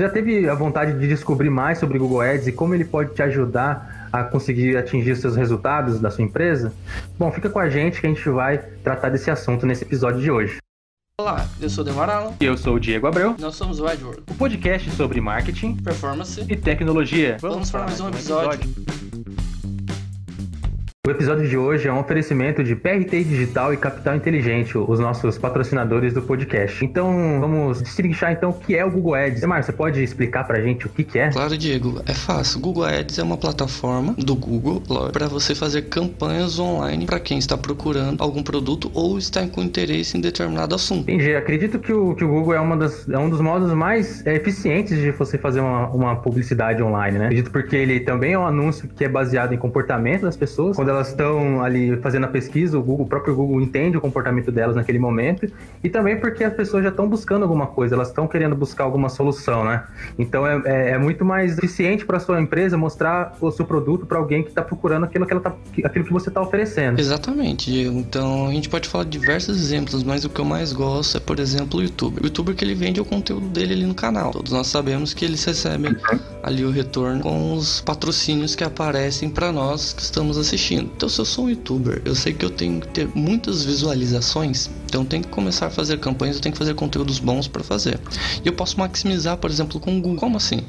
Você já teve a vontade de descobrir mais sobre o Google Ads e como ele pode te ajudar a conseguir atingir seus resultados da sua empresa? Bom, fica com a gente que a gente vai tratar desse assunto nesse episódio de hoje. Olá, eu sou o Demar Alan. E eu sou o Diego Abreu. Nós somos o AdWorld. O podcast sobre marketing, performance e tecnologia. Vamos, Vamos para mais um episódio. O episódio de hoje é um oferecimento de PRT Digital e Capital Inteligente, os nossos patrocinadores do podcast. Então, vamos destrinchar então o que é o Google Ads. Mar, você pode explicar pra gente o que, que é? Claro, Diego. É fácil. Google Ads é uma plataforma do Google para você fazer campanhas online para quem está procurando algum produto ou está com interesse em determinado assunto. Entendi. Acredito que o, que o Google é, uma das, é um dos modos mais é, eficientes de você fazer uma, uma publicidade online, né? Acredito porque ele também é um anúncio que é baseado em comportamento das pessoas. Quando elas estão ali fazendo a pesquisa, o, Google, o próprio Google entende o comportamento delas naquele momento, e também porque as pessoas já estão buscando alguma coisa, elas estão querendo buscar alguma solução, né? Então é, é, é muito mais eficiente para sua empresa mostrar o seu produto para alguém que está procurando aquilo que, ela tá, aquilo que você está oferecendo. Exatamente, Diego. Então a gente pode falar de diversos exemplos, mas o que eu mais gosto é, por exemplo, o YouTube. O youtuber que ele vende o conteúdo dele ali no canal. Todos nós sabemos que eles recebem ali o retorno com os patrocínios que aparecem para nós que estamos assistindo. Então, se eu sou um youtuber, eu sei que eu tenho que ter muitas visualizações, então eu tenho que começar a fazer campanhas, eu tenho que fazer conteúdos bons para fazer. E eu posso maximizar, por exemplo, com o Google. Como assim?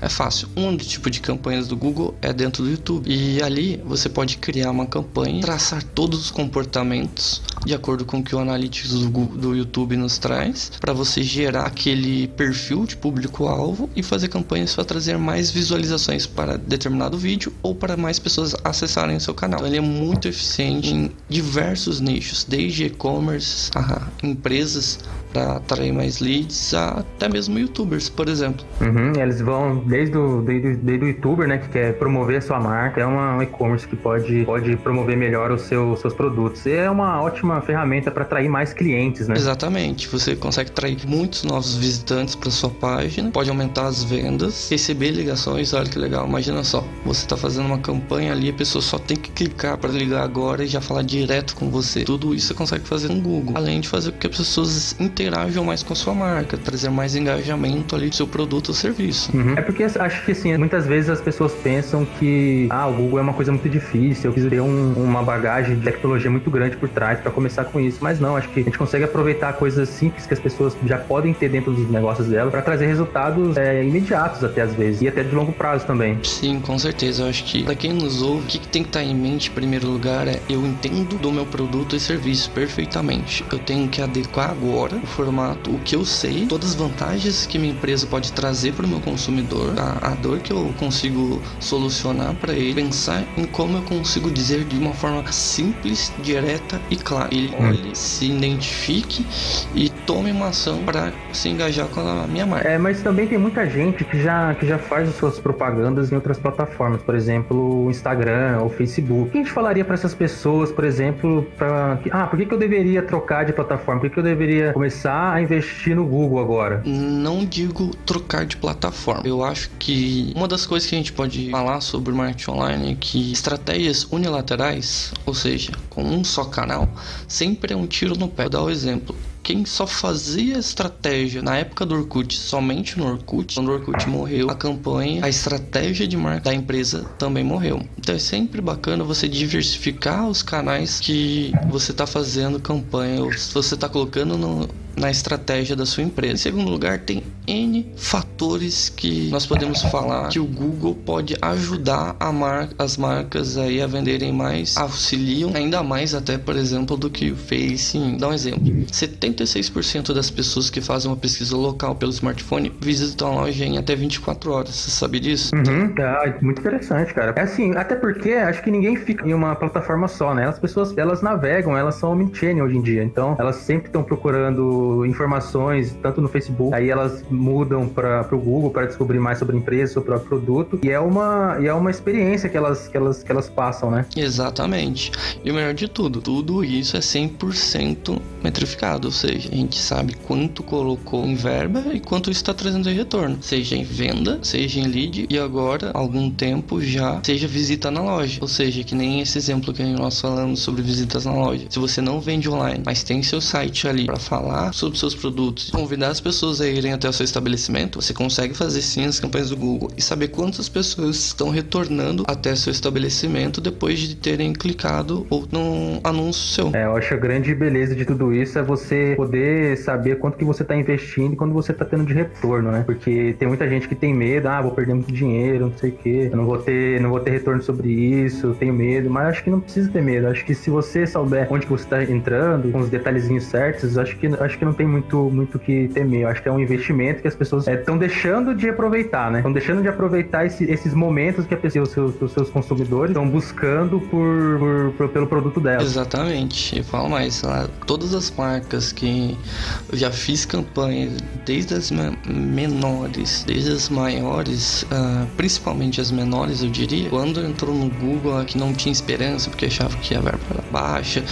É fácil. Um tipo de campanhas do Google é dentro do YouTube. E ali você pode criar uma campanha, traçar todos os comportamentos de acordo com o que o Analytics do, Google, do YouTube nos traz, para você gerar aquele perfil de público-alvo e fazer campanhas para trazer mais visualizações para determinado vídeo ou para mais pessoas acessarem o seu canal. Então, ele é muito eficiente em diversos nichos, desde e-commerce a empresas para atrair mais leads, até mesmo youtubers, por exemplo. Uhum, eles vão desde o, desde, desde o youtuber, né, que quer promover a sua marca, é uma, um e-commerce que pode, pode promover melhor os seu, seus produtos. E é uma ótima ferramenta para atrair mais clientes, né? Exatamente. Você consegue atrair muitos novos visitantes para sua página, pode aumentar as vendas, receber ligações. Olha que legal. Imagina só, você está fazendo uma campanha ali, a pessoa só tem que clicar para ligar agora e já falar direto com você. Tudo isso você consegue fazer no Google, além de fazer com que as pessoas interajam mais com a sua marca, trazer mais engajamento ali do seu produto ou serviço. Uhum. É porque acho que assim, muitas vezes as pessoas pensam que ah, o Google é uma coisa muito difícil, eu preciso ter um, uma bagagem de tecnologia muito grande por trás para começar com isso. Mas não, acho que a gente consegue aproveitar coisas simples que as pessoas já podem ter dentro dos negócios dela para trazer resultados é, imediatos até às vezes e até de longo prazo também. Sim, com certeza. Eu acho que para quem nos ouve, o que, que tem que estar tá em mente em primeiro lugar é eu entendo do meu produto e serviço perfeitamente. Eu tenho que adequar agora formato, o que eu sei, todas as vantagens que minha empresa pode trazer para o meu consumidor, a, a dor que eu consigo solucionar para ele, pensar em como eu consigo dizer de uma forma simples, direta e clara. Ele hum. olhe, se identifique e tome uma ação para se engajar com a minha marca. É, mas também tem muita gente que já, que já faz as suas propagandas em outras plataformas, por exemplo, o Instagram ou Facebook. O que a gente falaria para essas pessoas, por exemplo, para ah, por que, que eu deveria trocar de plataforma? Por que, que eu deveria começar a investir no Google agora? Não digo trocar de plataforma. Eu acho que uma das coisas que a gente pode falar sobre marketing online é que estratégias unilaterais, ou seja, com um só canal, sempre é um tiro no pé. Vou dar o um exemplo quem só fazia estratégia na época do Orkut, somente no Orkut, quando o Orkut morreu, a campanha, a estratégia de marca da empresa também morreu. Então é sempre bacana você diversificar os canais que você está fazendo campanha, ou você está colocando no, na estratégia da sua empresa. Em segundo lugar, tem N fatores que nós podemos falar que o Google pode ajudar mar as marcas aí a venderem mais, auxiliam ainda mais até, por exemplo, do que o Face. Dá um exemplo. 76% das pessoas que fazem uma pesquisa local pelo smartphone visitam a loja em até 24 horas. Você sabe disso? Uhum, ah, muito interessante, cara. É assim, até porque acho que ninguém fica em uma plataforma só, né? As pessoas, elas navegam, elas são omnichannel hoje em dia. Então, elas sempre estão procurando informações, tanto no Facebook, aí elas mudam para o Google para descobrir mais sobre a empresa, sobre o produto, e é uma, e é uma experiência que elas, que, elas, que elas passam, né? Exatamente. E o melhor de tudo, tudo isso é 100% metrificado, ou seja, a gente sabe quanto colocou em verba e quanto está trazendo em retorno, seja em venda, seja em lead e agora, algum tempo já, seja visita na loja, ou seja, que nem esse exemplo que nós falamos sobre visitas na loja. Se você não vende online, mas tem seu site ali para falar sobre seus produtos, convidar as pessoas a irem até o seu estabelecimento, você consegue fazer sim as campanhas do Google e saber quantas pessoas estão retornando até seu estabelecimento depois de terem clicado ou num anúncio seu. É, eu acho a grande beleza de tudo isso é você poder saber quanto que você está investindo e quando você está tendo de retorno, né? Porque tem muita gente que tem medo, ah, vou perder muito dinheiro, não sei o quê, eu não vou ter, não vou ter retorno sobre isso, tenho medo, mas acho que não precisa ter medo. Acho que se você souber onde você está entrando, com os detalhezinhos certos, acho que acho que não tem muito muito que temer. Eu acho que é um investimento que as pessoas estão é, deixando de aproveitar, né? Estão deixando de aproveitar esse, esses momentos que a pessoa, os seus, os seus consumidores estão buscando por, por, por, pelo produto dela. Exatamente. Eu falo mais, lá, todas as marcas que eu já fiz campanha, desde as menores, desde as maiores, uh, principalmente as menores, eu diria, quando entrou no Google, que não tinha esperança, porque achava que a verba era baixa,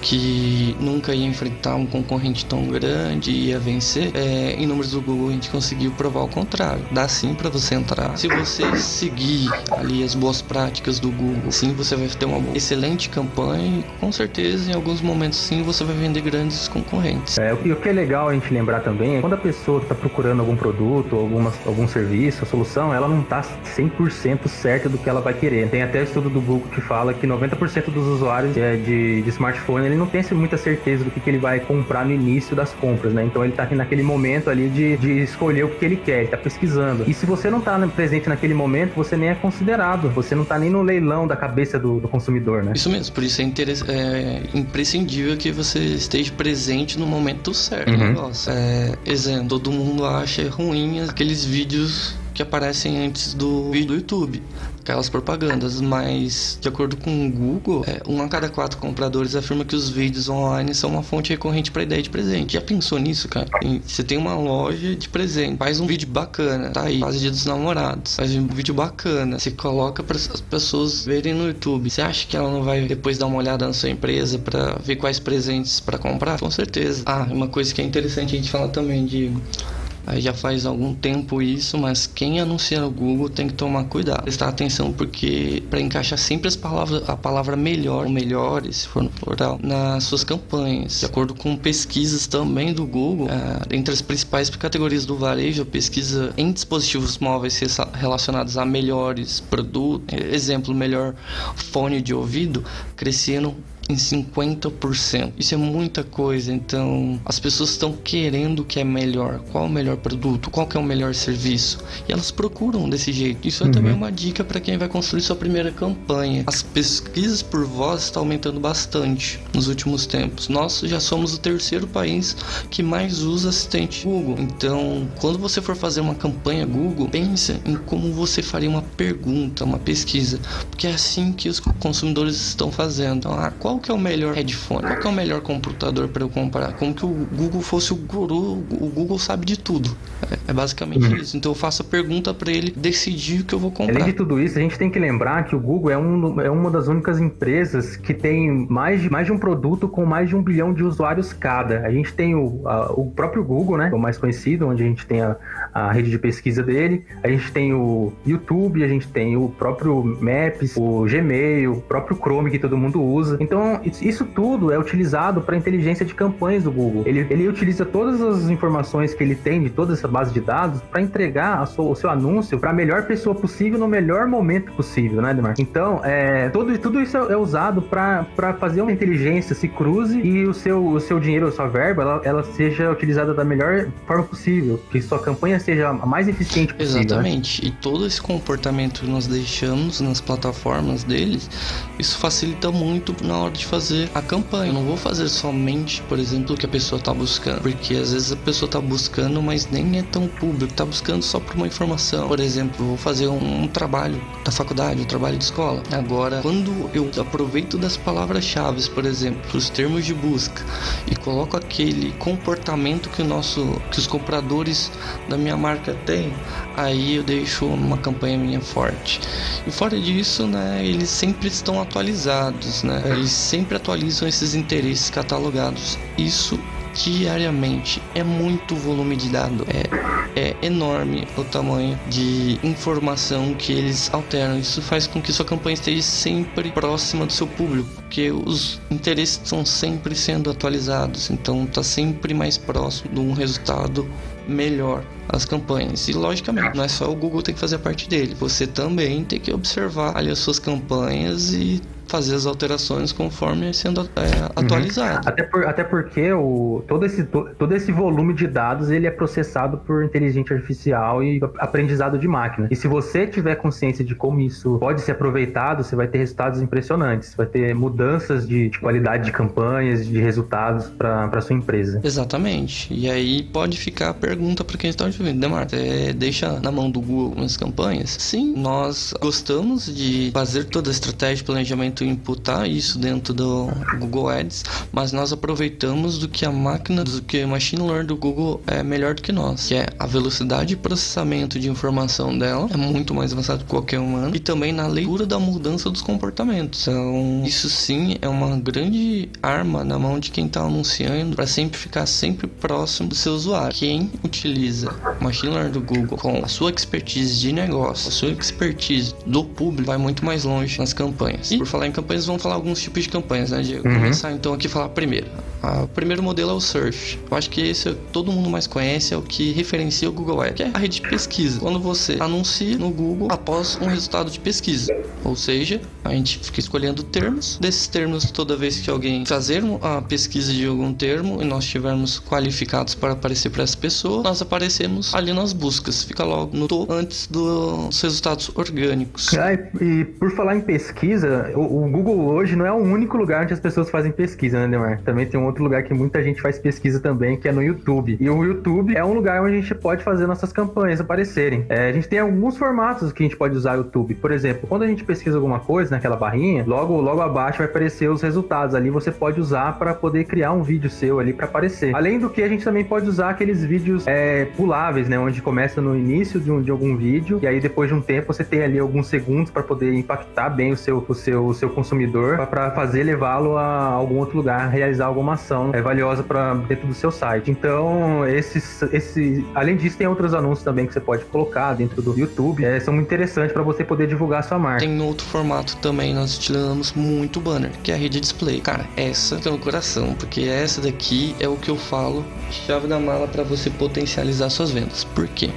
que nunca ia enfrentar um concorrente tão grande ia vencer, é, em números do Google a gente conseguiu provar o contrário. Dá sim para você entrar. Se você seguir ali as boas práticas do Google, sim, você vai ter uma excelente campanha e com certeza em alguns momentos sim você vai vender grandes concorrentes. É, o que é legal a gente lembrar também é quando a pessoa está procurando algum produto, alguma, algum serviço, a solução, ela não está 100% certa do que ela vai querer. Tem até estudo do Google que fala que 90% dos usuários é, de, de smartphone ele não tem muita certeza do que, que ele vai comprar no início das compras, né? Então ele está naquele momento ali de, de escolher o que ele quer, ele tá pesquisando. E se você não está presente naquele momento, você nem é considerado. Você não está nem no leilão da cabeça do, do consumidor, né? Isso mesmo, por isso é, é, imprescindível que você esteja presente no momento certo. Uhum. É, exemplo, todo mundo acha ruim aqueles vídeos que aparecem antes do vídeo do YouTube, aquelas propagandas, mas de acordo com o Google, é, um a cada quatro compradores afirma que os vídeos online são uma fonte recorrente para ideia de presente. Já pensou nisso, cara? Você tem uma loja de presente, faz um vídeo bacana, tá aí, faz dia dos namorados, faz um vídeo bacana, você coloca para as pessoas verem no YouTube. Você acha que ela não vai depois dar uma olhada na sua empresa para ver quais presentes para comprar? Com certeza. Ah, uma coisa que é interessante a gente falar também, Diego Aí já faz algum tempo isso, mas quem anuncia no Google tem que tomar cuidado, prestar atenção porque para encaixar sempre as palavras, a palavra melhor, melhores, se for no plural, nas suas campanhas. De acordo com pesquisas também do Google, é, entre as principais categorias do varejo, pesquisa em dispositivos móveis relacionados a melhores produtos, exemplo, melhor fone de ouvido, crescendo em 50%. Isso é muita coisa, então as pessoas estão querendo o que é melhor, qual é o melhor produto, qual é o melhor serviço, e elas procuram desse jeito. Isso é uhum. também uma dica para quem vai construir sua primeira campanha. As pesquisas por voz estão aumentando bastante nos últimos tempos. Nós já somos o terceiro país que mais usa assistente Google. Então, quando você for fazer uma campanha Google, pense em como você faria uma pergunta, uma pesquisa, porque é assim que os consumidores estão fazendo. Então, ah, qual que é o melhor headphone? Qual que é o melhor computador para eu comprar? Como que o Google fosse o guru, o Google sabe de tudo. É, é basicamente uhum. isso. Então eu faço a pergunta para ele decidir o que eu vou comprar. Além de tudo isso, a gente tem que lembrar que o Google é, um, é uma das únicas empresas que tem mais de, mais de um produto com mais de um bilhão de usuários cada. A gente tem o, a, o próprio Google, né? O mais conhecido, onde a gente tem a, a rede de pesquisa dele. A gente tem o YouTube, a gente tem o próprio Maps, o Gmail, o próprio Chrome que todo mundo usa. Então, isso tudo é utilizado para inteligência de campanhas do Google. Ele, ele utiliza todas as informações que ele tem de toda essa base de dados para entregar sua, o seu anúncio para a melhor pessoa possível no melhor momento possível, né, Demar? Então, é, todo, tudo isso é, é usado para fazer uma inteligência se cruze e o seu, o seu dinheiro, a sua verba, ela, ela seja utilizada da melhor forma possível, que sua campanha seja a mais eficiente possível. Né? Exatamente. Né? E todo esse comportamento que nós deixamos nas plataformas deles, isso facilita muito na hora de fazer a campanha. Eu não vou fazer somente, por exemplo, o que a pessoa está buscando, porque às vezes a pessoa está buscando, mas nem é tão público, está buscando só por uma informação. Por exemplo, vou fazer um, um trabalho da faculdade, um trabalho de escola. Agora, quando eu aproveito das palavras-chave, por exemplo, os termos de busca e coloco aquele comportamento que o nosso, que os compradores da minha marca têm, aí eu deixo uma campanha minha forte. E fora disso, né, eles sempre estão atualizados, né? Eles sempre atualizam esses interesses catalogados. Isso diariamente. É muito volume de dado. É, é enorme o tamanho de informação que eles alteram. Isso faz com que sua campanha esteja sempre próxima do seu público, porque os interesses estão sempre sendo atualizados. Então tá sempre mais próximo de um resultado melhor as campanhas. E logicamente, não é só o Google ter que fazer a parte dele, você também tem que observar ali as suas campanhas e fazer as alterações conforme sendo é, uhum. atualizado. Uhum. Até, por, até porque o, todo, esse, todo esse volume de dados ele é processado por inteligência artificial e aprendizado de máquina. E se você tiver consciência de como isso pode ser aproveitado, você vai ter resultados impressionantes. Você vai ter mudanças de, de qualidade de campanhas, de resultados para sua empresa. Exatamente. E aí pode ficar a pergunta para quem está ouvindo, Demar, é, deixa na mão do Google algumas campanhas? Sim, nós gostamos de fazer toda a estratégia de planejamento muito imputar isso dentro do Google Ads, mas nós aproveitamos do que a máquina, do que o machine learning do Google é melhor do que nós, que é a velocidade de processamento de informação dela é muito mais avançada que qualquer humano e também na leitura da mudança dos comportamentos. Então, isso sim é uma grande arma na mão de quem está anunciando para sempre ficar sempre próximo do seu usuário. Quem utiliza machine learning do Google com a sua expertise de negócio, a sua expertise do público vai muito mais longe nas campanhas. E por falar em campanhas, vamos falar alguns tipos de campanhas, né, Diego? Uhum. Começar então aqui a falar primeiro. O primeiro modelo é o Search. Eu acho que esse todo mundo mais conhece, é o que referencia o Google Ads, que é a rede de pesquisa. Quando você anuncia no Google após um resultado de pesquisa. Ou seja, a gente fica escolhendo termos. Desses termos, toda vez que alguém fazer a pesquisa de algum termo e nós estivermos qualificados para aparecer para essa pessoa, nós aparecemos ali nas buscas. Fica logo no topo antes dos resultados orgânicos. Ah, e por falar em pesquisa, o, o, Google hoje não é o único lugar onde as pessoas fazem pesquisa, né, Demar? Também tem um outro lugar que muita gente faz pesquisa também, que é no YouTube. E o YouTube é um lugar onde a gente pode fazer nossas campanhas aparecerem. É, a gente tem alguns formatos que a gente pode usar o YouTube. Por exemplo, quando a gente pesquisa alguma coisa naquela barrinha, logo, logo abaixo vai aparecer os resultados. Ali você pode usar para poder criar um vídeo seu ali para aparecer. Além do que, a gente também pode usar aqueles vídeos é, puláveis, né? Onde começa no início de, um, de algum vídeo e aí depois de um tempo você tem ali alguns segundos para poder impactar bem o seu, o seu, o seu consumidor para fazer levá-lo a algum outro lugar, realizar alguma ação é, valiosa para dentro do seu site. Então, esses, esse, além disso, tem outros anúncios também que você pode colocar dentro do YouTube. É, são muito interessantes para você poder divulgar sua marca. Tem outro formato também, nós utilizamos muito banner, que é a rede display. Cara, essa tem no coração, porque essa daqui é o que eu falo, chave da mala para você potencializar suas vendas. Por quê?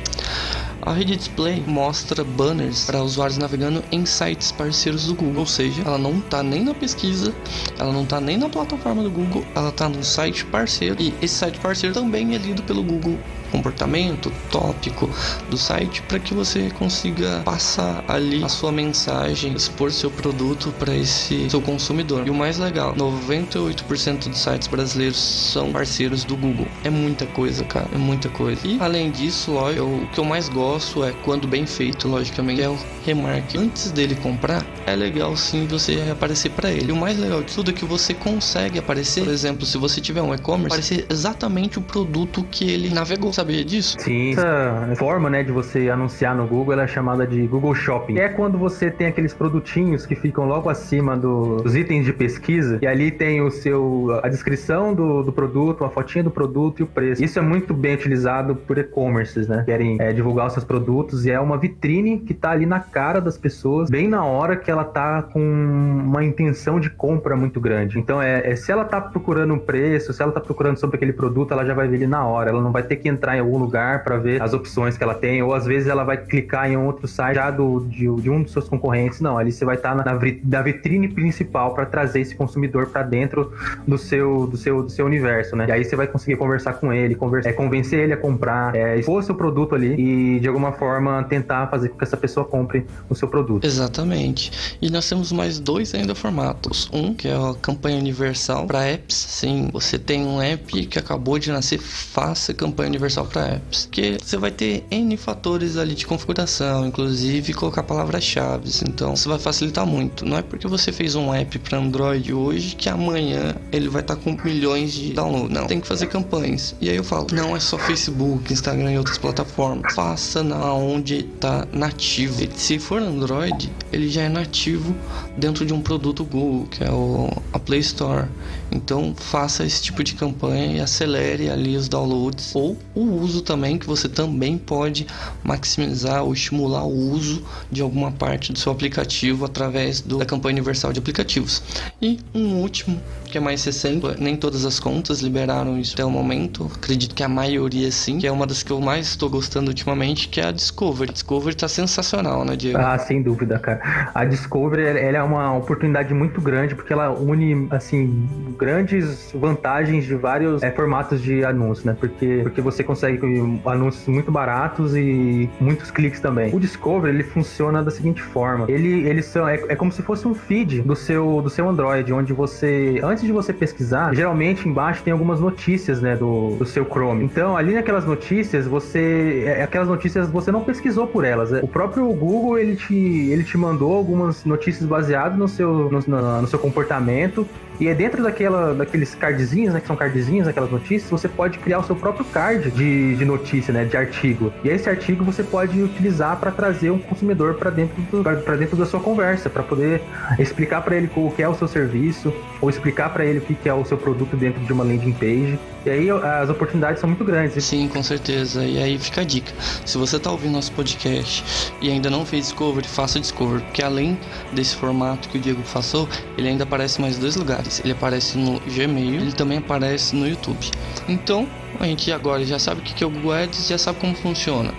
A rede display mostra banners para usuários navegando em sites parceiros do Google, ou seja, ela não está nem na pesquisa, ela não está nem na plataforma do Google, ela está no site parceiro e esse site parceiro também é lido pelo Google comportamento, tópico do site para que você consiga passar ali a sua mensagem, expor seu produto para esse seu consumidor. E o mais legal, 98% dos sites brasileiros são parceiros do Google. É muita coisa, cara, é muita coisa. E além disso, lógico, o que eu mais gosto é quando bem feito, logicamente, é o remarque. Antes dele comprar, é legal sim você aparecer para ele. E o mais legal de tudo é que você consegue aparecer, por exemplo, se você tiver um e-commerce, aparecer exatamente o produto que ele navegou. Sabe sabia disso? Sim. Essa forma, né, de você anunciar no Google, é chamada de Google Shopping. É quando você tem aqueles produtinhos que ficam logo acima do, dos itens de pesquisa e ali tem o seu a descrição do, do produto, a fotinha do produto e o preço. Isso é muito bem utilizado por e-commerces, né? Querem é, divulgar os seus produtos e é uma vitrine que tá ali na cara das pessoas, bem na hora que ela tá com uma intenção de compra muito grande. Então, é, é se ela tá procurando um preço, se ela tá procurando sobre aquele produto, ela já vai ver ele na hora. Ela não vai ter que entrar em algum lugar para ver as opções que ela tem, ou às vezes ela vai clicar em outro site já do, de, de um dos seus concorrentes. Não, ali você vai estar tá na, na vitrine principal para trazer esse consumidor para dentro do seu, do, seu, do seu universo, né? E aí você vai conseguir conversar com ele, conversar, é, convencer ele a comprar, é, expor seu produto ali e de alguma forma tentar fazer com que essa pessoa compre o seu produto. Exatamente. E nós temos mais dois ainda formatos. Um que é a campanha universal para apps. Sim, você tem um app que acabou de nascer, faça campanha universal universal para apps, que você vai ter N fatores ali de configuração, inclusive colocar palavras-chave. Então, isso vai facilitar muito. Não é porque você fez um app para Android hoje que amanhã ele vai estar tá com milhões de downloads. Não, tem que fazer campanhas. E aí eu falo, não é só Facebook, Instagram e outras plataformas. Faça na onde está nativo. Se for Android, ele já é nativo dentro de um produto Google, que é o a Play Store. Então faça esse tipo de campanha e acelere ali os downloads ou o uso também que você também pode maximizar ou estimular o uso de alguma parte do seu aplicativo através do, da campanha universal de aplicativos. E um último que é mais recente, nem todas as contas liberaram isso até o momento. Acredito que a maioria sim, que é uma das que eu mais estou gostando ultimamente, que é a Discovery. A Discovery tá sensacional, né, Diego? Ah, sem dúvida, cara. A Discovery ela é uma oportunidade muito grande porque ela une assim grandes vantagens de vários é, formatos de anúncio, né? Porque porque você consegue anúncios muito baratos e muitos cliques também. O Discovery ele funciona da seguinte forma: ele ele são é, é como se fosse um feed do seu do seu Android, onde você antes de você pesquisar, geralmente embaixo tem algumas notícias, né, do, do seu Chrome. Então, ali naquelas notícias, você. É, aquelas notícias você não pesquisou por elas. O próprio Google ele te, ele te mandou algumas notícias baseadas no seu, no, no, no seu comportamento e é dentro daquela, daqueles cardzinhos, né? Que são cardzinhos, aquelas notícias, você pode criar o seu próprio card de, de notícia, né? De artigo. E esse artigo você pode utilizar para trazer um consumidor para dentro, para dentro da sua conversa, para poder explicar para ele o que é o seu serviço, ou explicar para ele o que é o seu produto dentro de uma landing page. E aí as oportunidades são muito grandes. Sim, com certeza. E aí fica a dica. Se você está ouvindo nosso podcast e ainda não fez Discovery, faça Discovery, porque além desse formato que o Diego passou, ele ainda aparece em mais dois lugares. Ele aparece no Gmail, ele também aparece no YouTube. Então, a gente agora já sabe o que é o Google Ads, já sabe como funciona.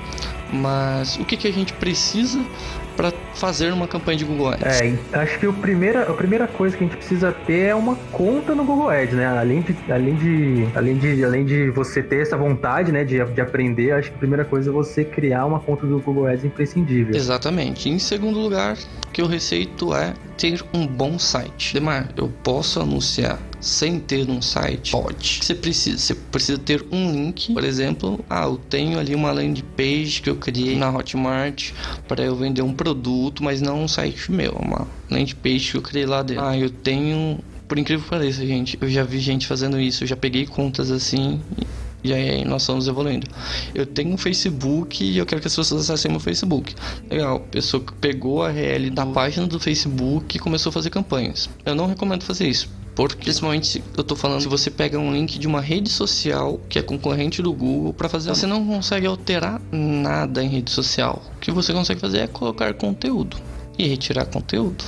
Mas o que, que a gente precisa para fazer uma campanha de Google Ads? É, acho que o primeira, a primeira coisa que a gente precisa ter é uma conta no Google Ads, né? Além de, além de, além de, além de você ter essa vontade, né, de, de aprender, acho que a primeira coisa é você criar uma conta do Google Ads imprescindível. Exatamente. Em segundo lugar, o que eu receito é ter um bom site. Demar, eu posso anunciar sem ter um site? Pode. Você precisa, você precisa ter um link, por exemplo, ah, eu tenho ali uma landing page que eu criei na Hotmart para eu vender um produto, mas não um site meu, uma landing page que eu criei lá dentro. Ah, eu tenho, por incrível que pareça, gente, eu já vi gente fazendo isso, eu já peguei contas assim e aí nós estamos evoluindo. Eu tenho um Facebook e eu quero que as pessoas acessem meu Facebook. Legal, pessoa que pegou a RL da página do Facebook e começou a fazer campanhas. Eu não recomendo fazer isso. Porque principalmente eu tô falando se você pega um link de uma rede social que é concorrente do Google para fazer, você não consegue alterar nada em rede social. O que você consegue fazer é colocar conteúdo e retirar conteúdo.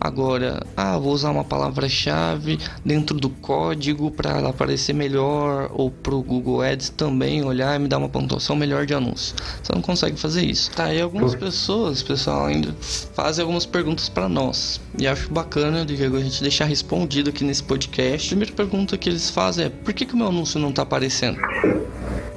Agora, ah, vou usar uma palavra-chave dentro do código para ela aparecer melhor ou para o Google Ads também olhar e me dar uma pontuação melhor de anúncio. Você não consegue fazer isso. Tá, e algumas pessoas, pessoal, ainda fazem algumas perguntas para nós. E acho bacana, Diego, a gente deixar respondido aqui nesse podcast. A primeira pergunta que eles fazem é: por que, que o meu anúncio não está aparecendo?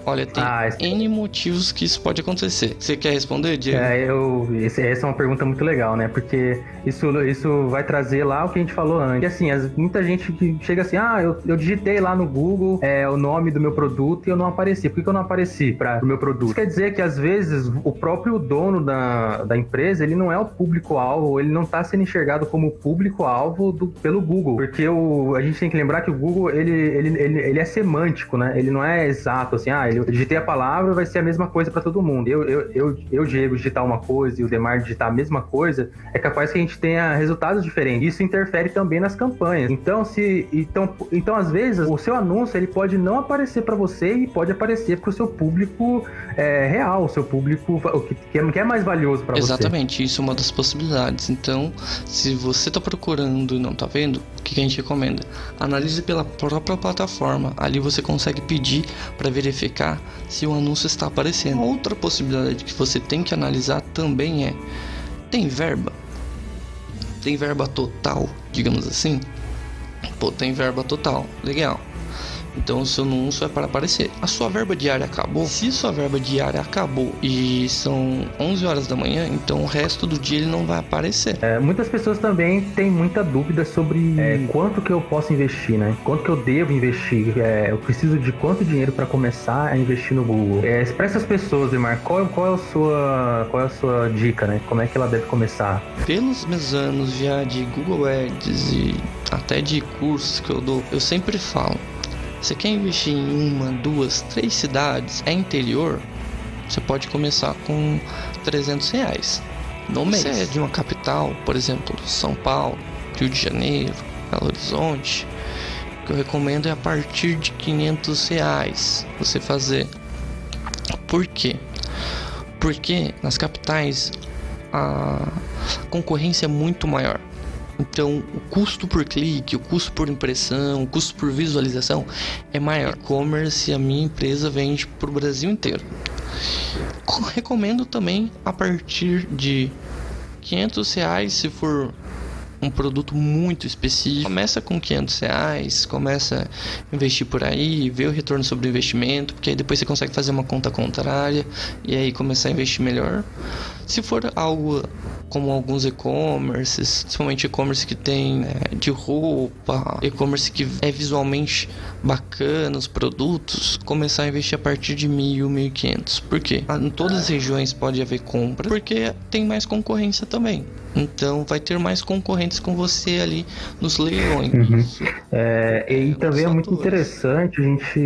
Olha, tem ah, esse... N motivos que isso pode acontecer. Você quer responder, Diego? É, eu... essa é uma pergunta muito legal, né? Porque isso, isso vai trazer lá o que a gente falou antes. E assim, as, muita gente que chega assim, ah, eu, eu digitei lá no Google é, o nome do meu produto e eu não apareci. Por que, que eu não apareci para o meu produto? Isso quer dizer que às vezes o próprio dono da, da empresa, ele não é o público-alvo, ele não está sendo enxergado como público-alvo pelo Google. Porque o, a gente tem que lembrar que o Google, ele, ele, ele, ele é semântico, né? Ele não é exato, assim, ah, eu digitei a palavra, vai ser a mesma coisa para todo mundo. Eu, eu, eu, eu, Diego, digitar uma coisa e o Demar digitar a mesma coisa, é capaz que a gente tenha resultados diferentes. Isso interfere também nas campanhas. Então, se então, então às vezes o seu anúncio ele pode não aparecer para você e pode aparecer para o seu público é, real, o seu público o que, que, é, é mais valioso para você. Exatamente, isso é uma das possibilidades. Então, se você está procurando e não está vendo, o que a gente recomenda? Analise pela própria plataforma. Ali você consegue pedir para verificar verificar se o anúncio está aparecendo. Outra possibilidade que você tem que analisar também é: tem verba? Tem verba total, digamos assim? Pô, tem verba total, legal. Então o seu anúncio é para aparecer. A sua verba diária acabou? Se sua verba diária acabou e são 11 horas da manhã, então o resto do dia ele não vai aparecer. É, muitas pessoas também têm muita dúvida sobre é, quanto que eu posso investir, né? Quanto que eu devo investir? É, eu preciso de quanto dinheiro para começar a investir no Google? É, para essas pessoas, Emar, qual, qual, é a sua, qual é a sua dica, né? Como é que ela deve começar? Pelos meus anos já de Google Ads e até de cursos que eu dou, eu sempre falo você quer investir em uma, duas, três cidades, é interior, você pode começar com 300 reais no mês. Se é de uma capital, por exemplo, São Paulo, Rio de Janeiro, Belo Horizonte, o que eu recomendo é a partir de 500 reais você fazer. Por quê? Porque nas capitais a concorrência é muito maior. Então, o custo por clique, o custo por impressão, o custo por visualização é maior. E-commerce, a minha empresa vende para o Brasil inteiro. Recomendo também a partir de 500 reais se for um produto muito específico. Começa com 500 reais, começa a investir por aí, ver o retorno sobre o investimento, porque aí depois você consegue fazer uma conta contrária e aí começar a investir melhor. Se for algo como alguns e-commerces, principalmente e-commerce que tem é, de roupa, e-commerce que é visualmente bacana os produtos, começar a investir a partir de mil, mil e quinhentos. Por quê? Ah, em todas as regiões pode haver compra, porque tem mais concorrência também. Então vai ter mais concorrentes com você ali nos leilões. Uhum. É, e é, também é muito interessante a gente,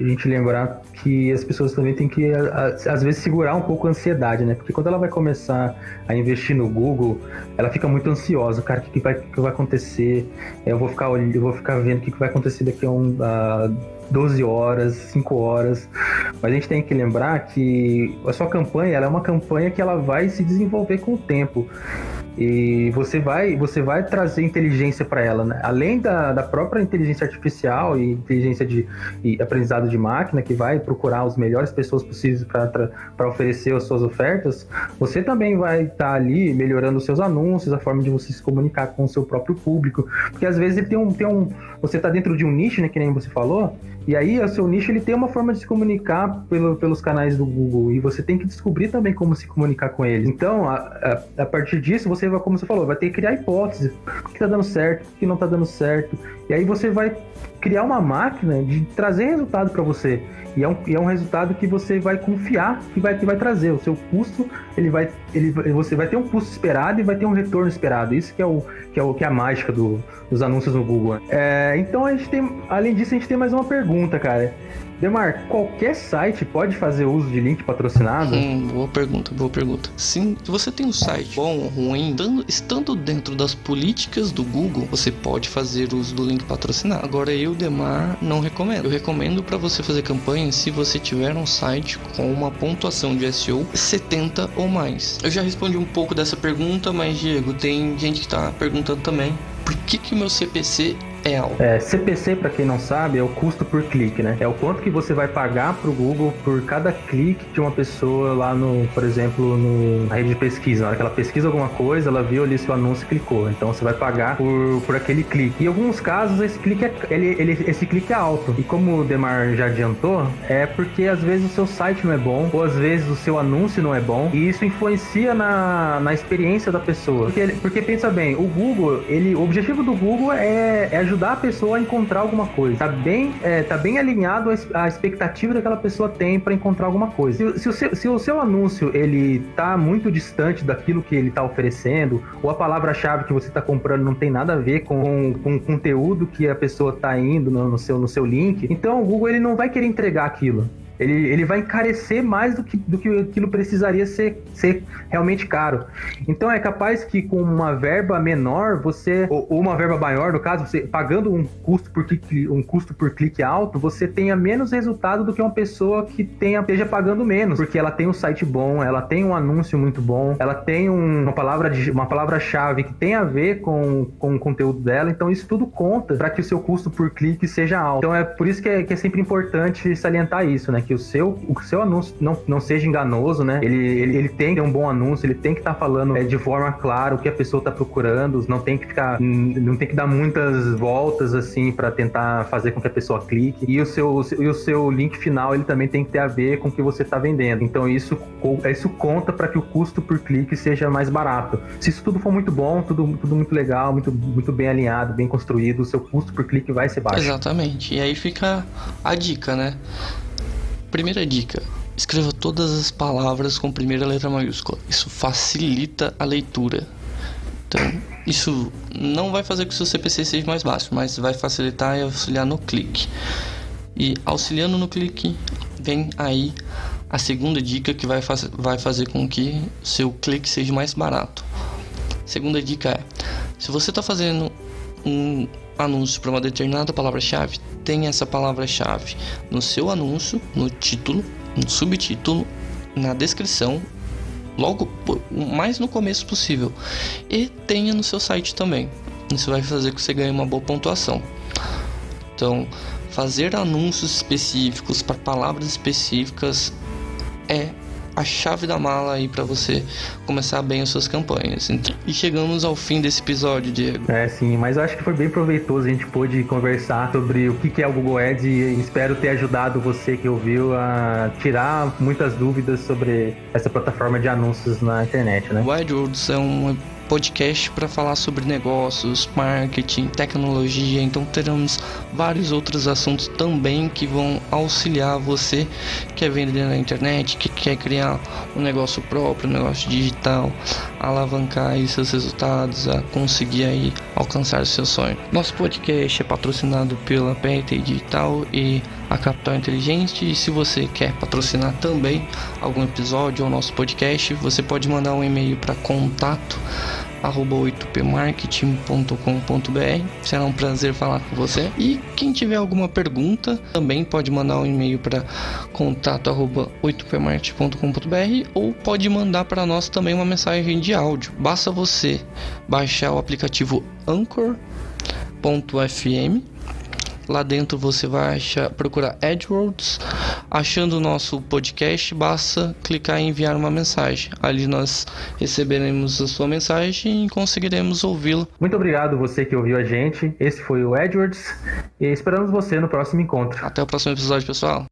a gente lembrar que as pessoas também têm que, às vezes, segurar um pouco a ansiedade, né? Porque quando ela vai começar a investir no Google, ela fica muito ansiosa. Cara, o que, vai, que vai acontecer? Eu vou ficar, eu vou ficar vendo o que, vai acontecer daqui a, um, a 12 horas, 5 horas. Mas a gente tem que lembrar que a sua campanha ela é uma campanha que ela vai se desenvolver com o tempo e você vai você vai trazer inteligência para ela, né? além da, da própria inteligência artificial e inteligência de e aprendizado de máquina que vai procurar as melhores pessoas possíveis para oferecer as suas ofertas, você também vai estar tá ali melhorando os seus anúncios, a forma de você se comunicar com o seu próprio público, porque às vezes ele tem um, tem um você está dentro de um nicho, né, que nem você falou, e aí o seu nicho ele tem uma forma de se comunicar pelo, pelos canais do Google e você tem que descobrir também como se comunicar com eles. Então, a, a, a partir disso, você vai, como você falou, vai ter que criar hipóteses. O que está dando certo, o que não está dando certo. E aí você vai criar uma máquina de trazer resultado para você. E é, um, e é um resultado que você vai confiar que vai, que vai trazer. O seu custo, ele vai, ele, você vai ter um custo esperado e vai ter um retorno esperado. Isso que é, o, que é, o, que é a mágica do, dos anúncios no Google. É, então a gente tem, além disso, a gente tem mais uma pergunta, cara. Demar, qualquer site pode fazer uso de link patrocinado? Hum, boa pergunta, boa pergunta. Sim, se você tem um site bom ou ruim, estando dentro das políticas do Google, você pode fazer uso do link patrocinado. Agora eu, Demar, não recomendo. Eu recomendo para você fazer campanha se você tiver um site com uma pontuação de SEO 70 ou mais. Eu já respondi um pouco dessa pergunta, mas Diego, tem gente que tá perguntando também por que que o meu CPC alto. É, CPC, para quem não sabe, é o custo por clique, né? É o quanto que você vai pagar para o Google por cada clique de uma pessoa lá no, por exemplo, no, na rede de pesquisa. Na hora que ela pesquisa alguma coisa, ela viu ali seu anúncio e clicou. Então você vai pagar por, por aquele clique. Em alguns casos, esse clique, é, ele, ele, esse clique é alto. E como o Demar já adiantou, é porque às vezes o seu site não é bom, ou às vezes o seu anúncio não é bom, e isso influencia na, na experiência da pessoa. Porque, porque pensa bem, o Google, ele, o objetivo do Google é, é ajudar a pessoa a encontrar alguma coisa. Tá bem, é, tá bem alinhado à expectativa daquela pessoa tem para encontrar alguma coisa. Se, se, o seu, se, o seu, anúncio ele tá muito distante daquilo que ele tá oferecendo, ou a palavra-chave que você tá comprando não tem nada a ver com, com o conteúdo que a pessoa tá indo no, no, seu, no seu link, então o Google ele não vai querer entregar aquilo ele, ele vai encarecer mais do que, do que aquilo precisaria ser, ser realmente caro. Então é capaz que com uma verba menor, você, ou, uma verba maior, no caso, você pagando um custo por clique, um custo por clique alto, você tenha menos resultado do que uma pessoa que tenha, esteja pagando menos, porque ela tem um site bom, ela tem um anúncio muito bom, ela tem um, uma palavra de, uma palavra-chave que tem a ver com, com o conteúdo dela, então isso tudo conta para que o seu custo por clique seja alto. Então é por isso que é, que é sempre importante salientar isso, né? Que que o seu, o seu anúncio não, não seja enganoso, né? Ele, ele, ele tem que ter um bom anúncio, ele tem que estar tá falando é, de forma clara o que a pessoa está procurando, não tem que ficar, não tem que dar muitas voltas assim para tentar fazer com que a pessoa clique. E o seu, e o seu link final ele também tem que ter a ver com o que você está vendendo. Então isso, isso conta para que o custo por clique seja mais barato. Se isso tudo for muito bom, tudo, tudo muito legal, muito, muito bem alinhado, bem construído, o seu custo por clique vai ser baixo. Exatamente. E aí fica a dica, né? Primeira dica: escreva todas as palavras com primeira letra maiúscula. Isso facilita a leitura. Então, isso não vai fazer com que seu CPC seja mais baixo, mas vai facilitar e auxiliar no clique. E auxiliando no clique, vem aí a segunda dica que vai, vai fazer com que seu clique seja mais barato. Segunda dica é: se você está fazendo um anúncio para uma determinada palavra-chave, tem essa palavra-chave no seu anúncio, no título, no subtítulo, na descrição, logo mais no começo possível, e tenha no seu site também. Isso vai fazer com que você ganhe uma boa pontuação. Então, fazer anúncios específicos para palavras específicas é a chave da mala aí para você começar bem as suas campanhas. Então, e chegamos ao fim desse episódio, Diego. É, sim, mas eu acho que foi bem proveitoso. A gente pôde conversar sobre o que é o Google Ads e espero ter ajudado você que ouviu a tirar muitas dúvidas sobre essa plataforma de anúncios na internet, né? O AdWords é uma podcast para falar sobre negócios, marketing, tecnologia. Então teremos vários outros assuntos também que vão auxiliar você que quer vender na internet, que quer criar um negócio próprio, um negócio digital, alavancar seus resultados, a conseguir aí alcançar seu sonho. Nosso podcast é patrocinado pela PT Digital e a Capital Inteligente. E se você quer patrocinar também algum episódio ou nosso podcast, você pode mandar um e-mail para contato 8pmarketing.com.br. Será um prazer falar com você. E quem tiver alguma pergunta, também pode mandar um e-mail para contato arroba 8pmarketing.com.br ou pode mandar para nós também uma mensagem de áudio. Basta você baixar o aplicativo Anchor.fm Lá dentro você vai achar, procurar AdWords. Achando o nosso podcast, basta clicar em enviar uma mensagem. Ali nós receberemos a sua mensagem e conseguiremos ouvi-la. Muito obrigado você que ouviu a gente. Esse foi o AdWords e esperamos você no próximo encontro. Até o próximo episódio, pessoal.